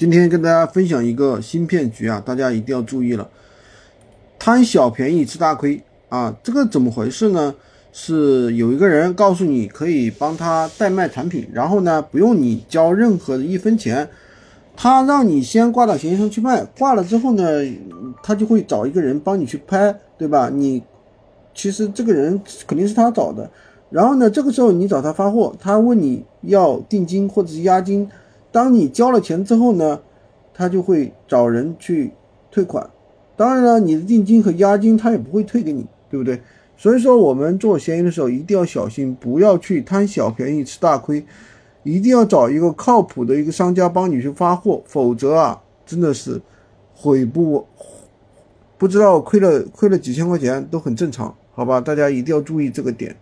今天跟大家分享一个新骗局啊，大家一定要注意了，贪小便宜吃大亏啊！这个怎么回事呢？是有一个人告诉你可以帮他代卖产品，然后呢不用你交任何的一分钱，他让你先挂到闲鱼上去卖，挂了之后呢，他就会找一个人帮你去拍，对吧？你其实这个人肯定是他找的。然后呢，这个时候你找他发货，他问你要定金或者是押金，当你交了钱之后呢，他就会找人去退款。当然了，你的定金和押金他也不会退给你，对不对？所以说我们做闲鱼的时候一定要小心，不要去贪小便宜吃大亏，一定要找一个靠谱的一个商家帮你去发货，否则啊，真的是悔不不知道亏了亏了几千块钱都很正常，好吧？大家一定要注意这个点。